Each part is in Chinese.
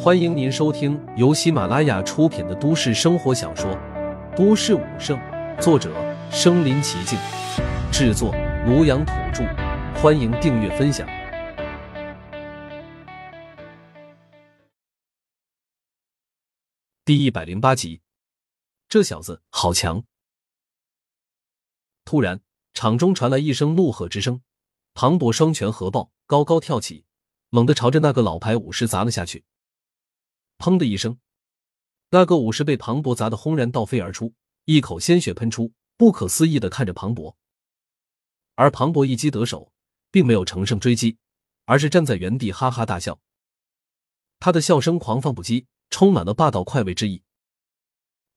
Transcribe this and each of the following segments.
欢迎您收听由喜马拉雅出品的都市生活小说《都市武圣》，作者：身临其境，制作：庐阳土著。欢迎订阅分享。第一百零八集，这小子好强！突然，场中传来一声怒喝之声，庞博双拳合抱，高高跳起，猛地朝着那个老牌武士砸了下去。砰的一声，那个武士被庞博砸得轰然倒飞而出，一口鲜血喷出，不可思议的看着庞博。而庞博一击得手，并没有乘胜追击，而是站在原地哈哈大笑。他的笑声狂放不羁，充满了霸道快慰之意。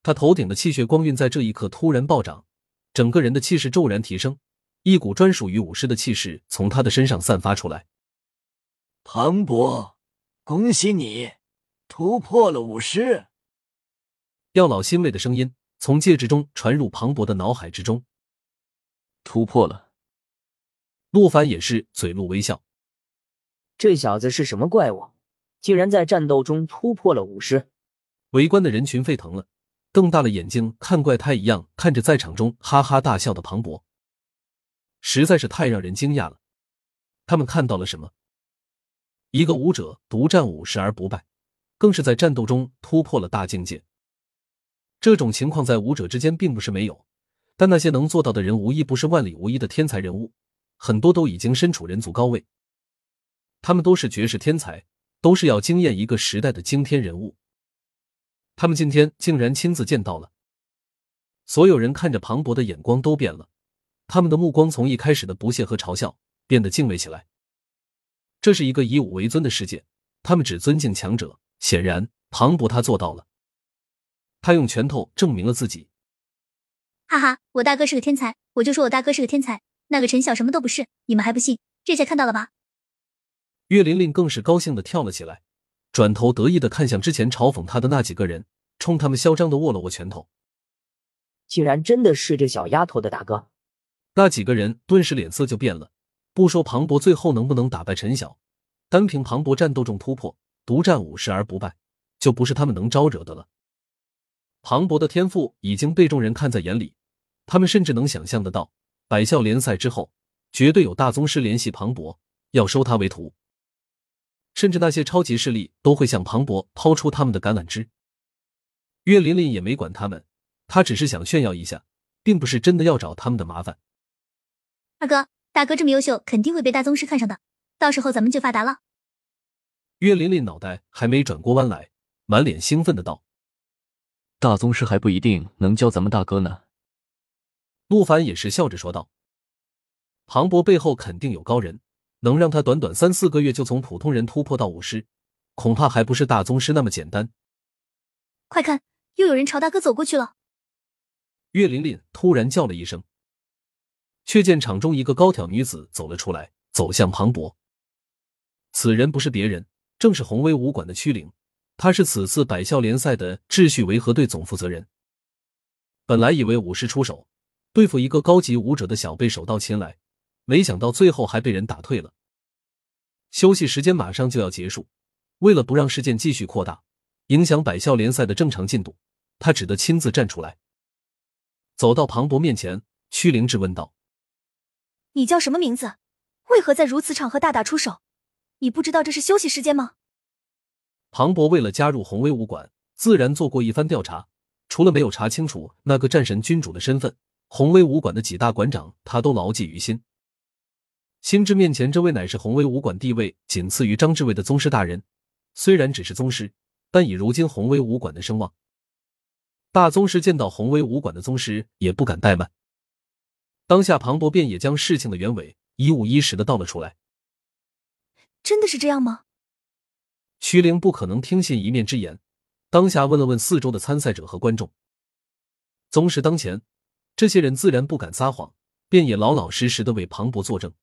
他头顶的气血光晕在这一刻突然暴涨，整个人的气势骤然提升，一股专属于武士的气势从他的身上散发出来。庞博，恭喜你！突破了五十，药老欣慰的声音从戒指中传入庞博的脑海之中。突破了，陆凡也是嘴露微笑。这小子是什么怪物？竟然在战斗中突破了五十！围观的人群沸腾了，瞪大了眼睛看怪胎一样看着在场中哈哈大笑的庞博，实在是太让人惊讶了。他们看到了什么？一个武者独占五十而不败。更是在战斗中突破了大境界。这种情况在武者之间并不是没有，但那些能做到的人无一不是万里无一的天才人物，很多都已经身处人族高位。他们都是绝世天才，都是要惊艳一个时代的惊天人物。他们今天竟然亲自见到了。所有人看着庞博的眼光都变了，他们的目光从一开始的不屑和嘲笑变得敬畏起来。这是一个以武为尊的世界，他们只尊敬强者。显然，庞博他做到了。他用拳头证明了自己。哈哈，我大哥是个天才，我就说我大哥是个天才。那个陈晓什么都不是，你们还不信？这下看到了吧？岳玲玲更是高兴的跳了起来，转头得意的看向之前嘲讽他的那几个人，冲他们嚣张的握了握拳头。竟然真的是这小丫头的大哥！那几个人顿时脸色就变了。不说庞博最后能不能打败陈晓，单凭庞博战斗中突破。独占五十而不败，就不是他们能招惹的了。庞博的天赋已经被众人看在眼里，他们甚至能想象得到，百校联赛之后，绝对有大宗师联系庞博，要收他为徒。甚至那些超级势力都会向庞博抛出他们的橄榄枝。岳琳琳也没管他们，他只是想炫耀一下，并不是真的要找他们的麻烦。二哥，大哥这么优秀，肯定会被大宗师看上的，到时候咱们就发达了。岳琳琳脑袋还没转过弯来，满脸兴奋的道：“大宗师还不一定能教咱们大哥呢。”陆凡也是笑着说道：“庞博背后肯定有高人，能让他短短三四个月就从普通人突破到武师，恐怕还不是大宗师那么简单。”快看，又有人朝大哥走过去了！岳琳琳突然叫了一声，却见场中一个高挑女子走了出来，走向庞博。此人不是别人。正是宏威武馆的屈灵，他是此次百校联赛的秩序维和队总负责人。本来以为武师出手对付一个高级武者的小辈手到擒来，没想到最后还被人打退了。休息时间马上就要结束，为了不让事件继续扩大，影响百校联赛的正常进度，他只得亲自站出来，走到庞博面前，屈灵质问道：“你叫什么名字？为何在如此场合大打出手？”你不知道这是休息时间吗？庞博为了加入宏威武馆，自然做过一番调查。除了没有查清楚那个战神君主的身份，宏威武馆的几大馆长他都牢记于心。心知面前这位乃是宏威武馆地位仅次于张志伟的宗师大人，虽然只是宗师，但以如今宏威武馆的声望，大宗师见到宏威武馆的宗师也不敢怠慢。当下，庞博便也将事情的原委一五一十的道了出来。真的是这样吗？曲灵不可能听信一面之言，当下问了问四周的参赛者和观众。宗师当前，这些人自然不敢撒谎，便也老老实实的为庞博作证。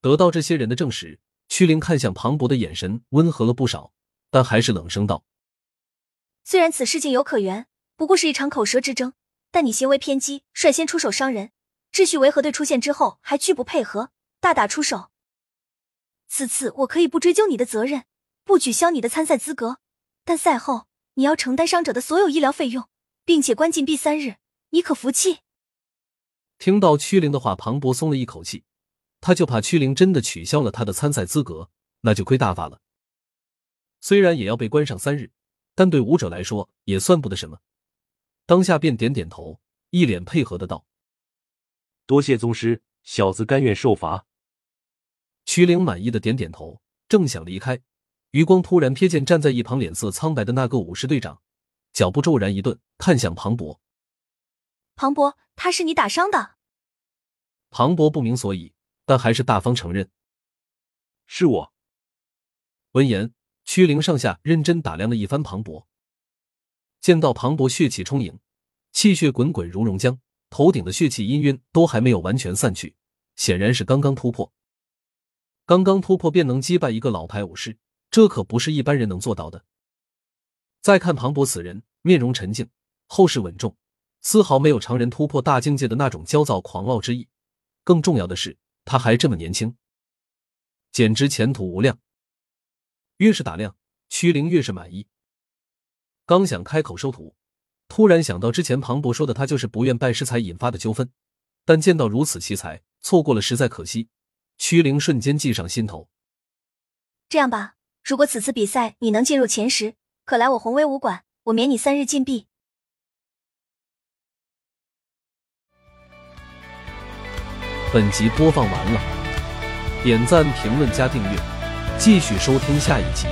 得到这些人的证实，曲灵看向庞博的眼神温和了不少，但还是冷声道：“虽然此事情有可原，不过是一场口舌之争，但你行为偏激，率先出手伤人，秩序维和队出现之后还拒不配合，大打出手。”此次我可以不追究你的责任，不取消你的参赛资格，但赛后你要承担伤者的所有医疗费用，并且关禁闭三日，你可服气？听到屈灵的话，庞博松了一口气，他就怕屈灵真的取消了他的参赛资格，那就亏大发了。虽然也要被关上三日，但对武者来说也算不得什么。当下便点点头，一脸配合的道：“多谢宗师，小子甘愿受罚。”屈灵满意的点点头，正想离开，余光突然瞥见站在一旁脸色苍白的那个武士队长，脚步骤然一顿，看向庞博。庞博，他是你打伤的。庞博不明所以，但还是大方承认：“是我。”闻言，屈灵上下认真打量了一番庞博，见到庞博血气充盈，气血滚滚如熔浆，头顶的血气氤氲都还没有完全散去，显然是刚刚突破。刚刚突破便能击败一个老牌武士，这可不是一般人能做到的。再看庞博此人，面容沉静，后势稳重。丝毫没有常人突破大境界的那种焦躁狂傲之意，更重要的是，他还这么年轻，简直前途无量。越是打量，屈灵越是满意。刚想开口收徒，突然想到之前庞博说的他就是不愿拜师才引发的纠纷，但见到如此奇才，错过了实在可惜。屈灵瞬间计上心头。这样吧，如果此次比赛你能进入前十，可来我宏威武馆，我免你三日禁闭。本集播放完了，点赞、评论、加订阅，继续收听下一集。